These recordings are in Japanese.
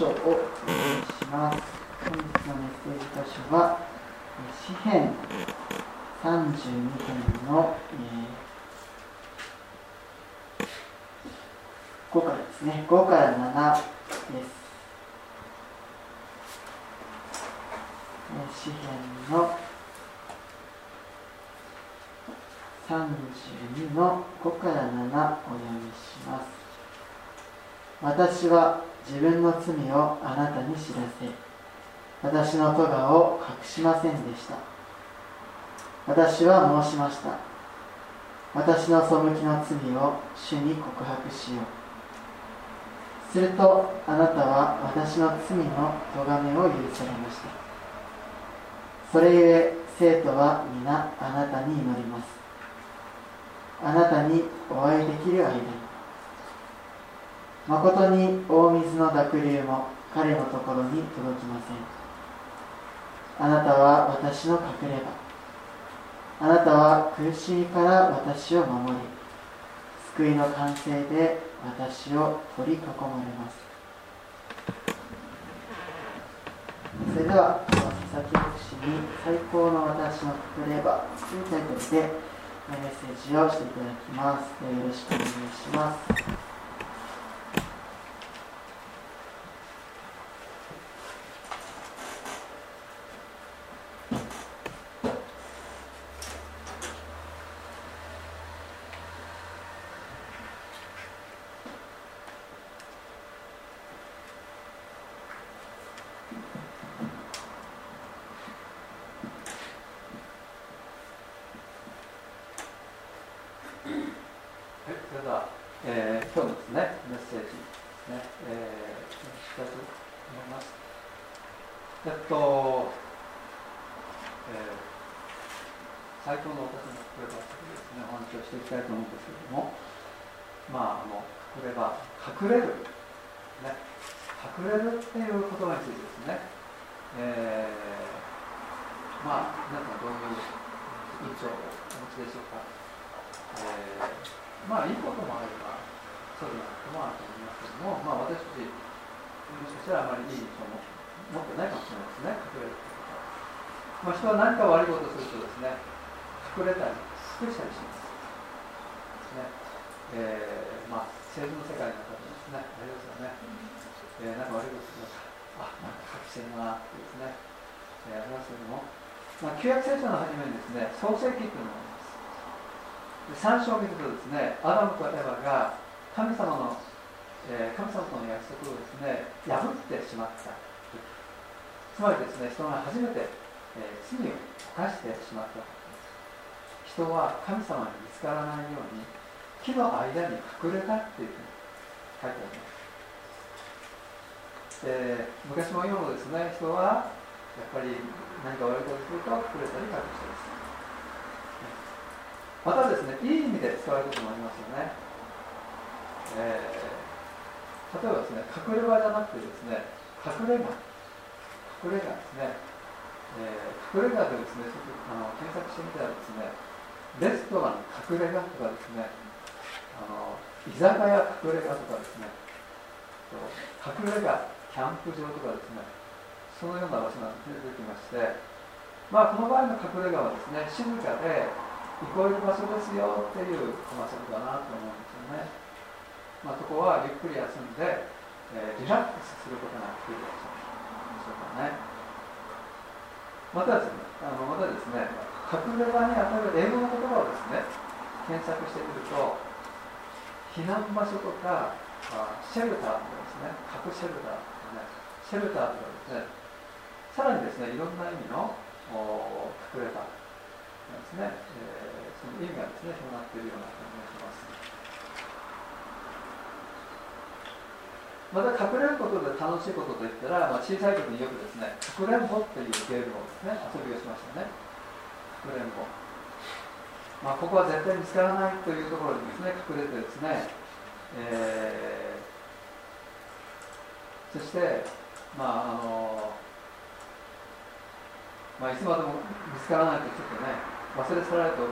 書をお願いします。本日のメッセージ箇所は、詩編32編の、えー、5からですね、5から7です。詩編の32の5から7お読みします私は自分の罪をあなたに知らせ私の咎を隠しませんでした。私は申しました。私の背きの罪を主に告白しよう。するとあなたは私の罪の咎めを許されました。それゆえ生徒は皆あなたに祈ります。あなたにお会いできる間に誠に大水の濁流も彼のところに届きませんあなたは私の隠れ家あなたは苦しみから私を守り救いの完成で私を取り囲まれますそれでは佐々木牧師に「最高の私の隠れ場」というタイトルでメッセージをしていただきます。よろしくお願いします。隠れるっていうことについてですね、えー、まあ皆さんどういう印象をお持ちでしょうか、えー、まあいいこともあればそうでないこともあると思いますけどもまあ私たちもしかしたらあまりいい印象も持ってないかもしれないですね。隠れるってことまあ人は何か悪いことをするとですね隠れたり隠したりします。ね。えー、まあ政治の世界の中でですね。ありますよね、え、なんか悪いことしてしまった。あ、なんか隠してるなってですね。え、ありますけども。ま旧約聖書の初めにですね創世記というのがあります。3章を見るとですねアダムとエヴァが神様の、えー、神様との約束をですね破ってしまった。つまりですね人が初めて、えー、罪を犯してしまった人は神様に見つからないように木の間に隠れたっていうふうに書いてあります。で昔も今もですね人はやっぱり何か悪いことすると触れたり隠したりす。るまたですねいい意味で使われることもありますよね、えー、例えばですね隠れ場じゃなくてですね隠れ家隠れ家ですね、えー、隠れ家でですねちょっとあの検索してみたらですねレストラン隠れ家とかですねあの居酒屋隠れ家とかですね。隠れ家キャンプ場とかですねそのような場所が出てきまして、まあ、この場合の隠れ家はですね静かで憩える場所ですよっていう場所だなと思うんですよね、まあ、そこはゆっくり休んで、えー、リラックスすることができる場所でしょうかね。またですねあのまたですね隠れ家にあたる英語の言葉をですね検索してみると避難場所とかシェルターとかですね核シェルターシェルターとかですね。さらにですねいろんな意味の隠れたですね、えー、その意味がですね広がっているような感じがします。また隠れることで楽しいことといったら、まあ、小さい時によくですねかくれんぼっていうゲームをですね遊びをしましたね。かくれんぼ。まあ、ここは絶対見つからないというところにですね隠れてですね、えー、そしてまああのまあ、いつまでも見つからないとちょっとね忘れ去られると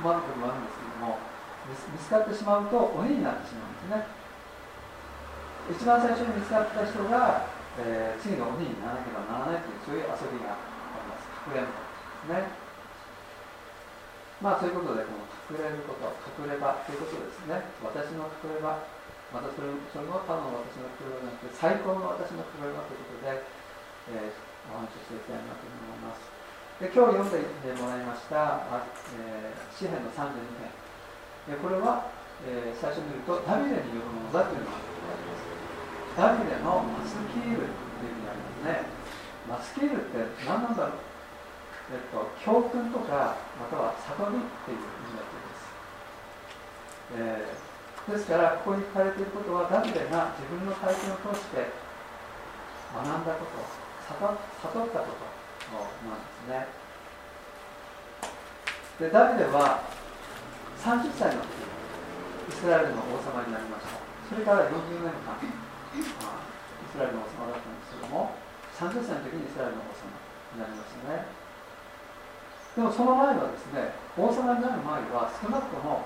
困ることもあるんですけども見つかってしまうと鬼になってしまうんですね。一番最初に見つかった人がえー、次の鬼にならなければならないというそういう遊びがあります。隠れんぼですね。まあそういうことでこの隠れること隠れ場ということですね。私の隠れ場またそれそれもただの私の隠れ場じゃなくて最高の私の隠れ場ということで、えー、お話をしていきたいなと思いますで今日読んでもらいました「えー、詩篇の32編」これは、えー、最初に見るとダビデによるものだというのがありますダビデのマスキールという意味がありますね。マスキールって何なんだろうえっと、教訓とか、または悟りっていう意味だといです。えー、ですから、ここに書かれていることは、ダビデが自分の体験を通して学んだこと、悟ったことなんですね。で、ダビデは30歳の時、イスラエルの王様になりました。それから40年間、イスラエルの王様だったんですけども30歳の時にイスラエルの王様になりましたねでもその前はですね王様になる前は少なくとも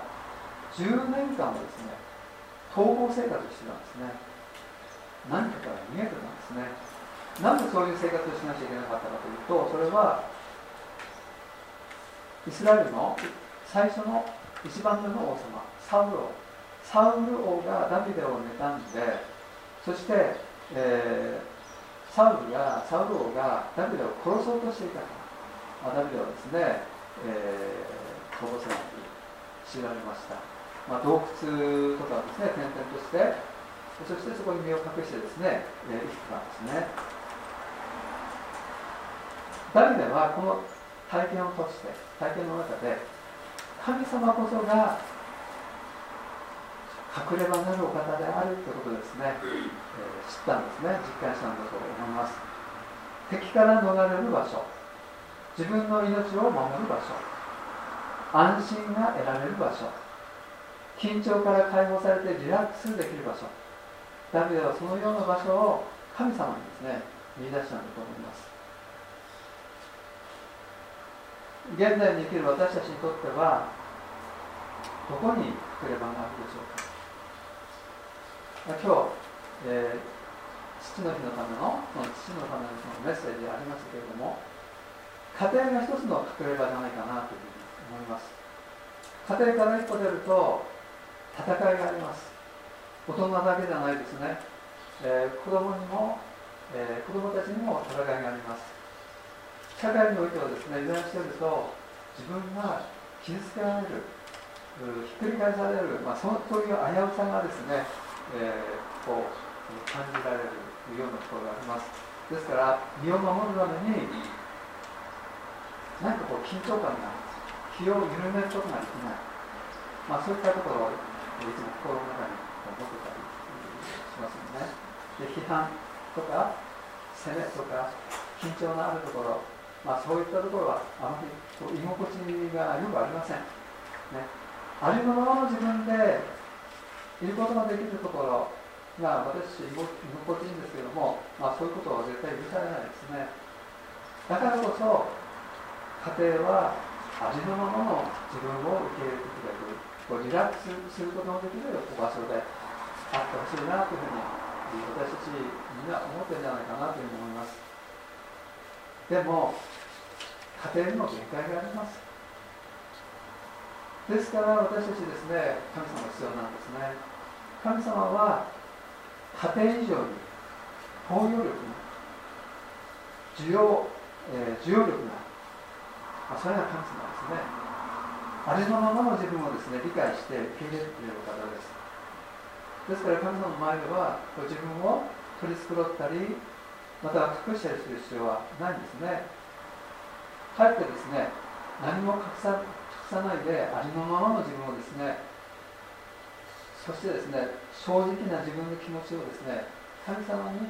10年間ですね逃亡生活をしてたんですね。何かから逃げてたんですね。なんでそういう生活をしなきゃいけなかったかというとそれはイスラエルの最初の一番目の王様サウル王サウル王がダビデを妬んでそして、えー、サウルがサウル王がダビデを殺そうとしていたから、まあ、ダビデはですね、えー、殺せないと知られました、まあ、洞窟とかですね転々として。そしてそこに身を隠してですね、えー、生きてたんですね。ダビデはこの体験を通して体験の中で神様こそが隠れ場なるお方であるということですね、えー、知ったんですね。実感したんだと思います。敵から逃れる場所。自分の命を守る場所。安心が得られる場所。緊張から解放されてリラックスできる場所。ダビデはそのような場所を神様にですね見出したんだと思います。現代に生きる私たちにとってはどこに隠れ場があるでしょうか。今日、えー、父の日のためのその父のためのそのメッセージありましたけれども家庭が一つの隠れ場じゃないかなというふうに思います。家庭から一歩出ると戦いがあります。大人だけじゃないですね、えー、子供にも、えー、子供たちにも戦いがあります。社会においてはですね油断していると自分が傷つけられるひっくり返される、まあ、そのという危うさがですねえー、こう感じられるようなところがあります。ですから身を守るために何かこう緊張感がある気を緩めることができない、まあ、そういったところいつも心の中に持ってたりしますよねで批判とか責めとか緊張のあるところ、まあ、そういったところはあまり居心地がよくありません、ね、ありのままの自分でいることができるところが私、居心地いいんですけども、まあ、そういうことは絶対許されないですね。だからこそ、家庭はありのままの自分を受け入れることができる、こうリラックスすることのできる場所であってほしいなというふうに、私たちみんな思ってるんじゃないかなというふうに思います。でも、家庭にも限界があります。ですから私たちですね、神様が必要なんですね。神様は家庭以上に包容力が需要、えー、需要力があそれが神様ですねありのままの自分をですね理解して受け入れてくれる方です。ですから神様の前ではご自分を取り繕ったりまた隠したりする必要はないんですね。かえってですね何も隠さ隠さないでありのままの自分をですねそしてですね正直な自分の気持ちをですね神様に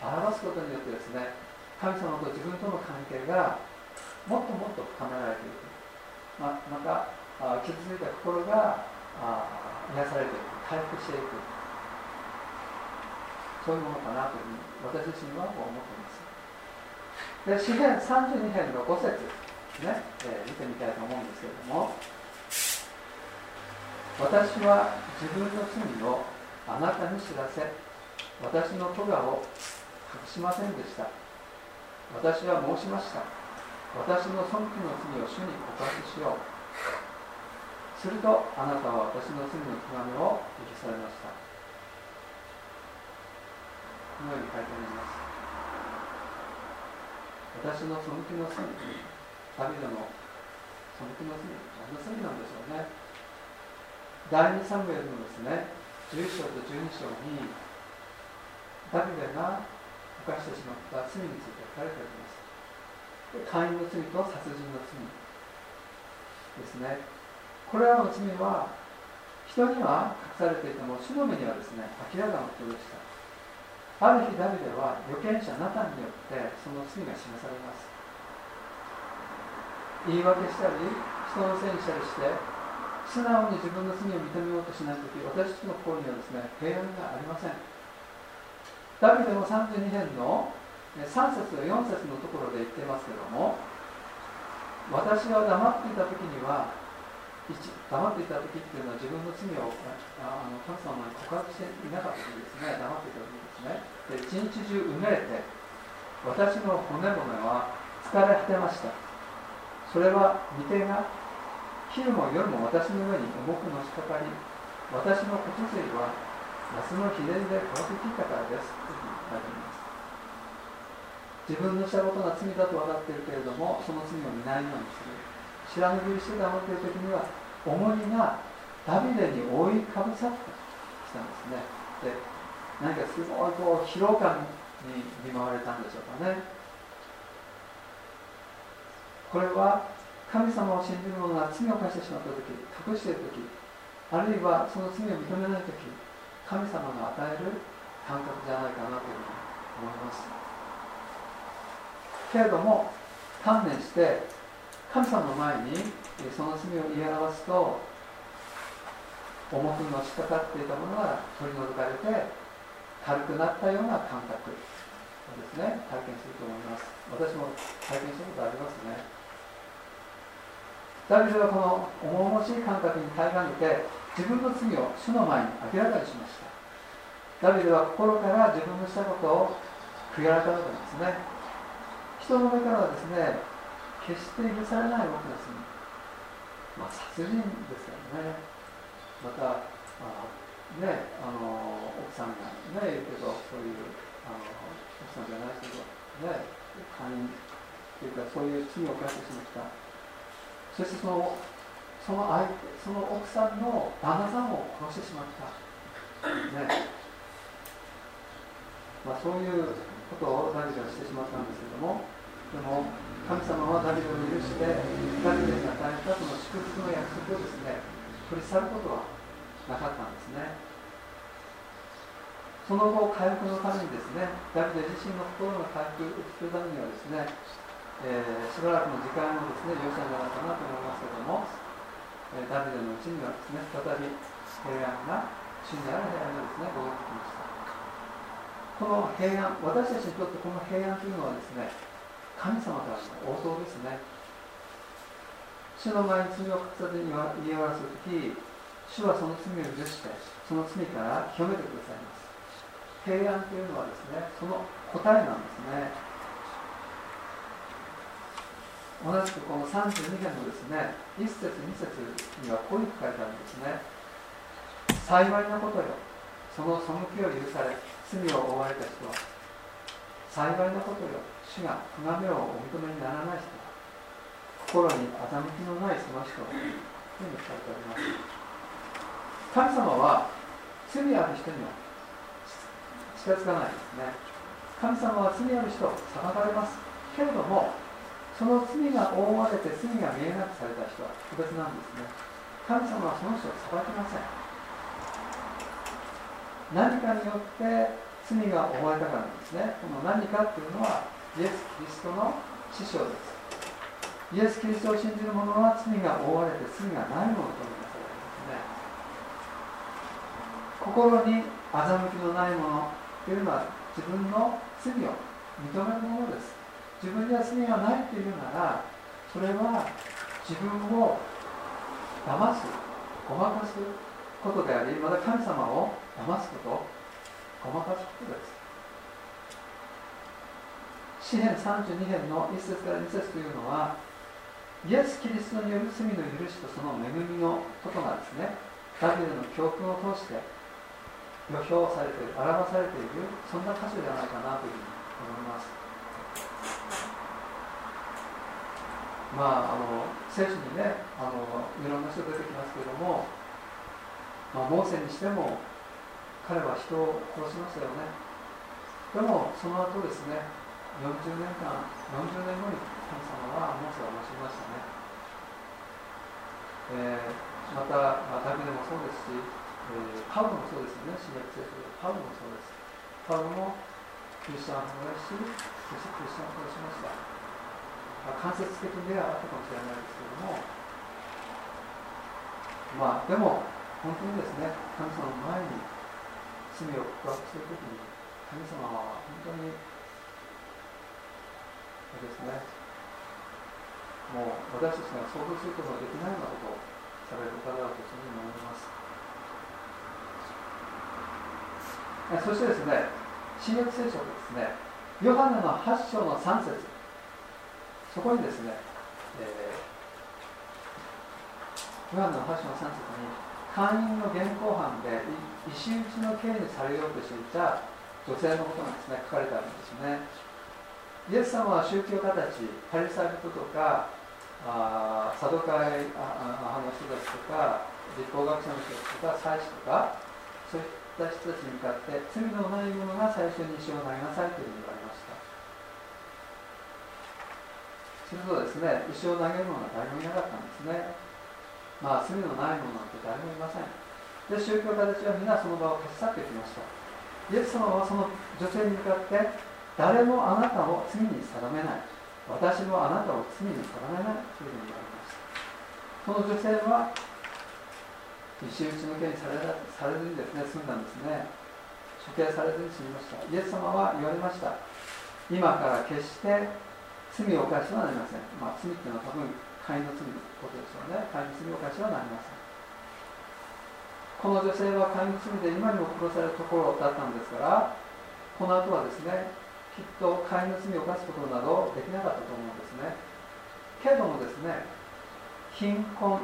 表すことによってですね神様と自分との関係がもっともっと深められていく。ままた傷ついた心が癒されていく回復していく。そういうものかなというふうに私自身は思っています。で詩篇32編の5節。ね、えー、見てみたいと思うんですけれども。私は自分の罪をあなたに知らせ私の咎を隠しませんでした。私は申しました。私の尊貴の罪を主に告白しよう。するとあなたは私の罪の手紙を許されました。このように書いてあります。私の背きの罪ダビデの背きの罪何の罪なんでしょうね。第2サムエルのですね11章と12章にダビデが犯してしまった罪について書かれております。会員の罪と殺人の罪ですね。これらの罪は人には隠されていても主の目にはですね明らかなことでした。ある日ダビデは預言者ナタンによってその罪が示されます。言い訳したり人のせいにしたりして素直に自分の罪を認めようとしないとき私たちの心にはですね平安がありません。ダビデの32編の3節と4節のところで言ってますけども私が黙っていた時には黙っていた時っていうのは自分の罪をあの神様に告白していなかった時ですね。黙っていた時ですね。で一日中うめいて私の骨々は疲れ果てました。それは御手が昼も夜も私の上に重くのしかかり私の骨髄は夏の日照りで乾ききったからですと書いてます。自分のしたことが罪だと分かっているけれどもその罪を見ないようにする。知らぬふりして黙っている時には重荷がダビデに覆いかぶさってきたんですね。で何かすごいこう疲労感に見舞われたんでしょうかね。これは神様を信じる者が罪を犯してしまった時隠している時あるいはその罪を認めない時神様が与える感覚じゃないかなというふうに思います。けれども観念して神様の前にその罪を言い表すと重くのしかかっていたものが取り除かれて軽くなったような感覚をですね。体験すると思います。私も体験したことありますね。ダビデはこの重々しい感覚に耐えかねて自分の罪を主の前に明らかにしました。ダビデは心から自分のしたことを悔い改めたんですね。人の目からはですね決して許されないわけです、まあ、殺人ですからね。またあねあの奥さんがねいるけどそういうあの奥さんじゃないけどね会員というかそういう罪を犯してしまった。そしてそのその相手その奥さんの旦那さんを殺してしまった。ね。まあ、そういうことをダビデはしてしまったんですけども。でも神様はダビデを許してダビデに与えたその祝福の約束をですね取り去ることはなかったんですね。その後回復のためにですねダビデ自身の心の回復をするためにはですね、えー、しばらくの時間もですね要したんじゃないかなと思いますけども、え、ダビデのうちにはですね再び平安が真にある平安がですね戻ってきました。この平安私たちにとってこの平安というのはですね神様からの応答ですね。主の前に罪を隠さずに言い表す時主はその罪を許してその罪から清めてくださいます。平安というのはですねその答えなんですね。同じくこの32編のですね1節2節にはこういうふうに書いてあるんですね。幸いなことよ。その背きを許され罪を負われた人は。幸いなことよ。主が咎めをお認めにならない人心に欺きのないその人というふうに書い。てあります神様は罪ある人には近づかないですね神様は罪ある人。を裁かれます。けれどもその罪が覆われて罪が見えなくされた人は特別なんですね。神様はその人を裁きません何かによって罪が覆われたからなんです。ねこの何かっていうのはイエス・キリストの師匠です。イエス・キリストを信じる者は罪が覆われて罪がないものとみなされますね。心に欺きのないものというのは自分の罪を認めるものです。自分には罪がないというなら、それは自分を騙す、ごまかすことであり、また神様を騙すこと、ごまかすことです。詩編32編の1節から2節というのはイエス・キリストによる罪の許しとその恵みのことがですね。ダビデの教訓を通して予表されている表されているそんな箇所じゃないかなというふうに思います。まああの聖書にねあのいろんな人出てきますけども、まあ、モーセにしても彼は人を殺しましたよね。でもその後ですね40年間40年後に神様はモーセを増しましたね、えー、また、まあ、ダビデもそうですし、えー、パウロもそうですよね。新約聖書でパウロもそうです。パウロもクリスチャンを迫害しそしてクリスチャンを殺しました。ま間接的ではあったかもしれないですけどもまあでも本当にですね神様の前に罪を告白するときに神様は本当にですね。もう私たちが想像することができないようなことをされる方だとそういうふうに思います。そしてですね新約聖書ですねヨハネの8章の3節。そこにですね、えー、ヨハネの8章の3節に会員の現行犯で石打ちの刑にされようとしていた女性のことがですね書かれてあるんですね。イエス様は宗教家たちパリサイ人とかあサドカイ派の人たちとか立法学者の人たちとか祭司とかそういった人たちに向かって罪のない者が最初に石を投げなさいというふうに言われました。するとですね石を投げる者が誰もいなかったんですね。まあ罪のない者なんて誰もいません。で宗教家たちは皆その場を消し去ってきました。イエス様はその女性に向かって誰もあなたを罪に定めない私もあなたを罪に定めないというふうに言われましたその女性は石打ちの刑にされされずにですね済んだんですね処刑されずに済みましたイエス様は言われました今から決して罪を犯してはなりません。まあ、罪っていうのは多分、会員の罪のことですよね。会員の罪を犯してはなりません。この女性は会員の罪で今にも殺されるところだったんですから、この後はですね、きっと会員の罪を犯すことなどできなかったと思うんですね。けどもですね、貧困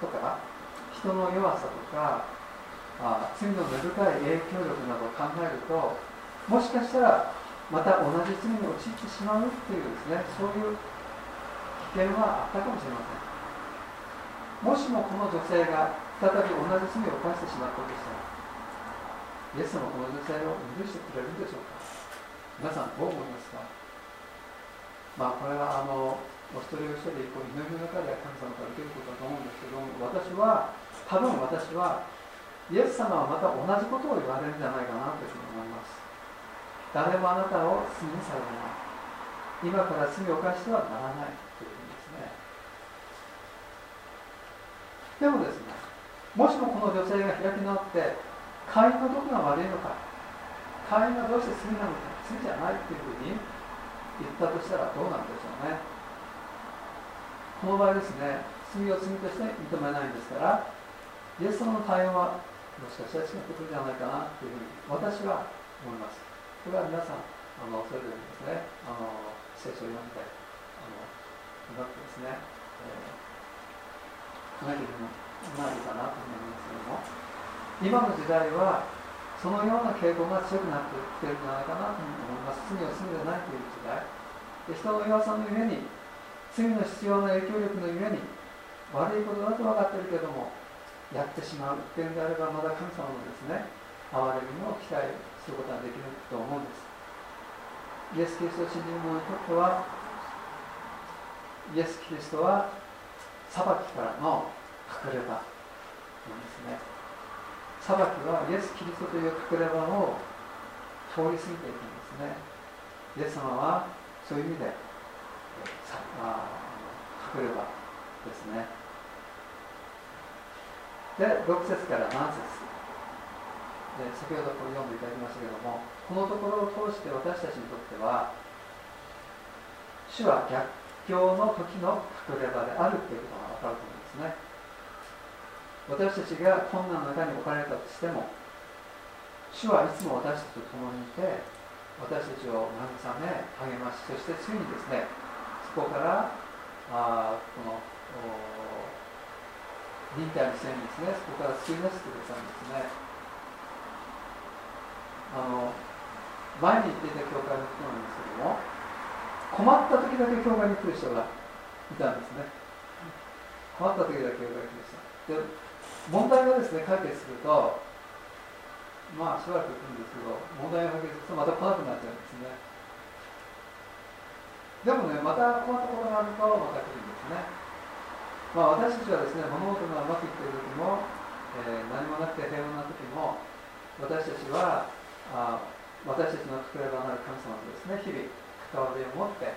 とか、人の弱さとか、あ罪の根深い影響力などを考えると、もしかしたらまた同じ罪に陥ってしまうっていうですねそういう危険はあったかもしれませんもしもこの女性が再び同じ罪を犯してしまったとしたらイエス様この女性を許してくれるんでしょうか？皆さんどう思いますか？まあこれはあのお一人お一人こう祈りの中で神様から受けることだと思うんですけども私は多分私はイエス様はまた同じことを言われるんじゃないかなというふうに思います。誰もあなたを罪にされない。今から罪を犯してはならないというふうにですね。でもですねもしもこの女性が開き直って会員のどこが悪いのか会員がどうして罪なのか罪じゃないというふうに言ったとしたらどうなんでしょうね。この場合ですね罪を罪として認めないんですからイエス様の対応はもしかしたら違ってくるんじゃないかなというふうに私は思います。これは皆さんあのそれぞれですねあの聖書を読んであの祈ってですね、えー、考えていくのがいいかなと思いますけども。今の時代はそのような傾向が強くなってきているんじゃないかなと思います。罪を罪でないという時代。で人の弱さのゆえに罪の必要な影響力のゆえに悪いことだと分かっているけどもやってしまうっていうんであればまだ神様のですね憐れみを期待することができると思うんです。イエス・キリスト信じる者にとってはイエス・キリストは裁きからの隠れ場なんですね。裁きはイエス・キリストという隠れ場を通り過ぎていくんですね。イエス様はそういう意味で隠れ場ですね。で6節から7節。で先ほどこれ読んでいただきましたけれどもこのところを通して私たちにとっては主は逆境の時の隠れ場であるということが分かると思うんですね。私たちが困難の中に置かれたとしても主はいつも私たちと共にいて私たちを慰め励ましそしてついにですねそこからあこの忍耐の線にですねそこから救い出してくれたんですね。あの前に行っていた教会の人なんですけども困った時だけ教会に来る人がいたんですね。困った時だけ教会に来る人。で問題がですね解決するとまあしばらく行くんですけど問題が解決するとまた来なくなっちゃうんですね。でもねまた困ったことがあるとまた来るんですね。まあ、私たちはですね物事がうまくいっている時も、えー、何もなくて平穏な時も私たちはあ私たちの作ればなる神様とですね日々関わりを持って、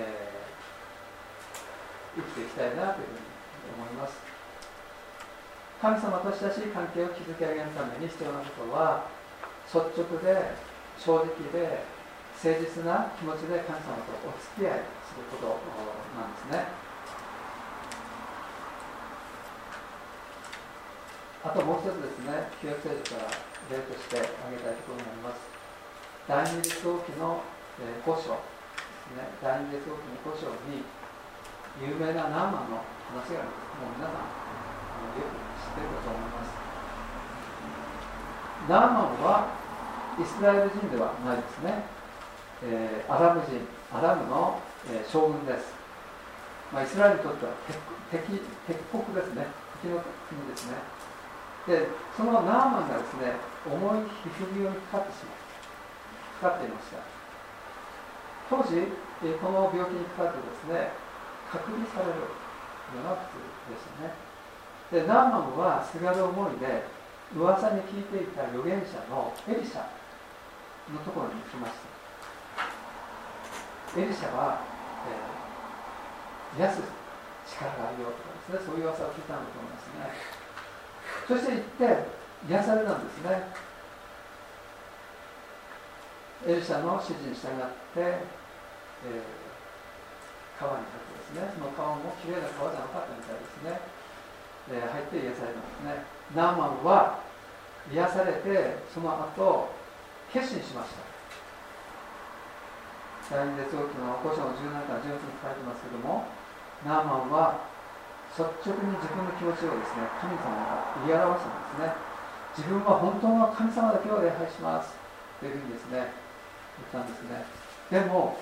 えー、生きていきたいなというふうに思います。神様と親しい関係を築き上げるために必要なことは率直で正直で誠実な気持ちで神様とお付き合いすることなんですねあともう一つですね、旧約聖書から例として挙げたいところになります。第二列王記の、えー、古書ですね、第二列王記の古書に有名なナーマの話が。もう皆さん、よく知っているかと思います。ナーマンはイスラエル人ではないですね。えー、アラブ人、アラブの、えー、将軍です。まあ、イスラエルにとっては敵敵国ですね。敵の国ですね。でそのナーマンがですね重い皮膚病にかかってしまうかかっていました当時この病気にかかってですね隔離されるのが普通でしたねでナーマンはすがる思いで噂に聞いていた預言者のエリシャのところに行きました。エリシャは、えー、癒す力があるよとかですね。そういう噂を聞いたんだと思いますね。そして行って癒されたんですね。エルシャの指示に従って、えー、川に立ってですね。その川もきれいな川じゃなかったみたいですね、えー、入って癒されたんですね。ナーマンは癒されてその後決心しました。第二列王記の古書の17から18に書かれてますけどもナーマンは率直に自分の気持ちをですね神様が言い表すんですね。自分は本当の神様だけを礼拝します。というふうにですね言ったんですね。でも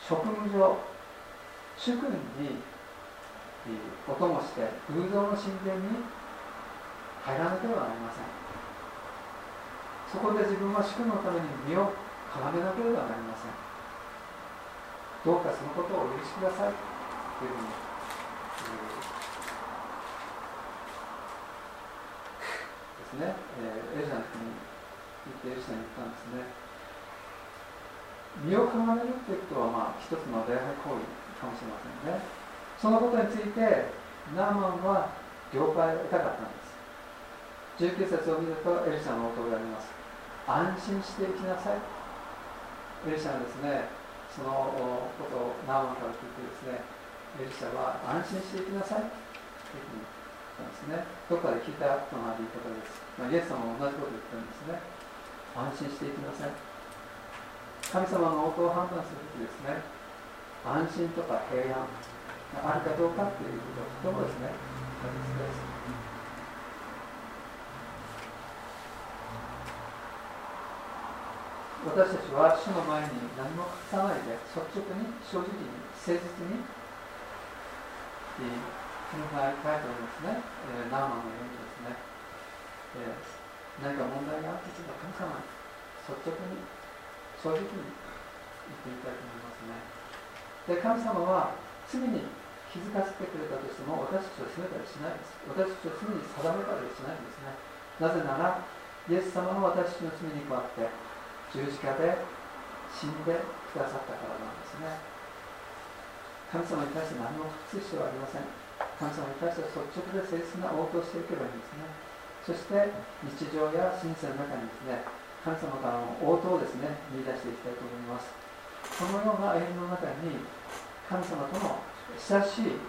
職務上主君にお供して偶像の神殿に入らなければなりません。そこで自分は主君のために身をかがめなければなりません。どうかそのことをお許しください。というふうにですね、えー、エルシャの国に行ってエルシャに言ったんですね。身をかがめるっていうことはまあ一つの礼拝行為かもしれませんね。そのことについてナーマンは了解を得たかったんです。19節を見るとエルシャの応答があります。安心していきなさい。エルシャがですねそのことをナーマンから聞いてですねエルシャは安心していきなさい。というふうにったんですね。どっかで聞いたような言い方です、まあ、イエス様も同じことを言ってるんですね。安心していきなさい。神様の応答を判断するときですね。安心とか平安。あるかどうかっていうことはとてもですね。大切です。私たちは主の前に何も隠さないで率直に正直に誠実にこの場合書いておりますね、えー、ナーマンのようにですね、えー、何か問題があってちょっと神様に率直に正直に言ってみたいと思いますね。で神様は罪に気づかせてくれたとしても私たちを責めたりしないです。私たちを罪に定めたりしないんですね。なぜならイエス様が私たちの罪に代わって十字架で死んでくださったからなんですね。神様に対して何も隠す必要はありません。神様に対して率直で誠実な応答していけばいいんですね。そして日常や人生の中にですね神様からの応答をですね見出していきたいと思います。このような歩みの中に神様との親しい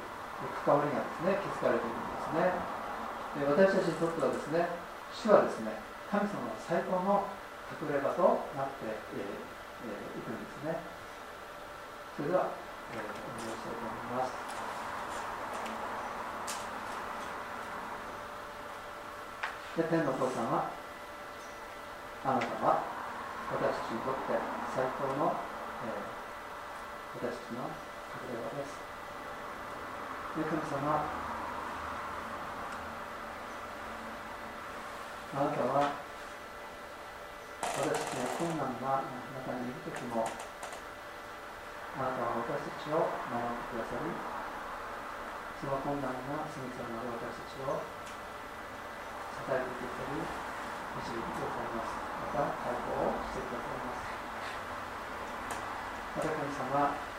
関わりがですね築かれているんですね。で私たちにとってはですね主はですね神様の最高の隠れ場となってい、えー、いくんですね。それでは、えー、お願いしたいと思います。で天のお父さんはあなたは私たちにとって最高の、えー、私たちの隠れ場です。神様。あなたは私たちの困難な中にいる時もあなたは私たちを守ってくださりその困難な罪さなる私たちを支えてくださり導いてくださいます。また解放をしてくださいます。また神様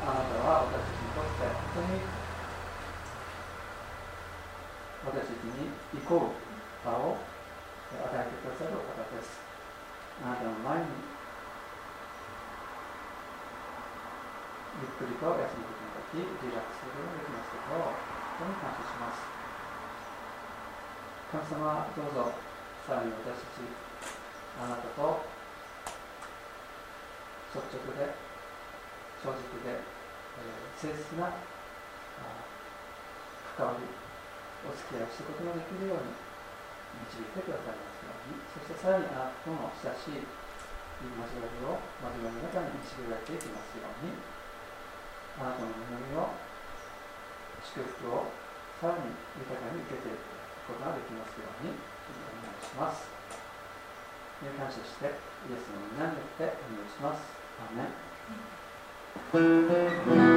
あなたは私たちにとって本当に私たちに行こう場を与えてくださるお方です。あなたの前にゆっくりと休むことができ、リラックスすることができますことを本当に感謝します。神様、どうぞさらに私たち、あなたと率直で、正直で、えー、誠実な関わり、お付き合いをすることができるように導いてくださいますように。そしてさらにあなたとの親しい交わりを交わりの中に導られていきますように。あなたの恵みを祝福をさらに豊かに受けていくことができますようにお願いします。感謝してイエスの皆によってお願いします。アメン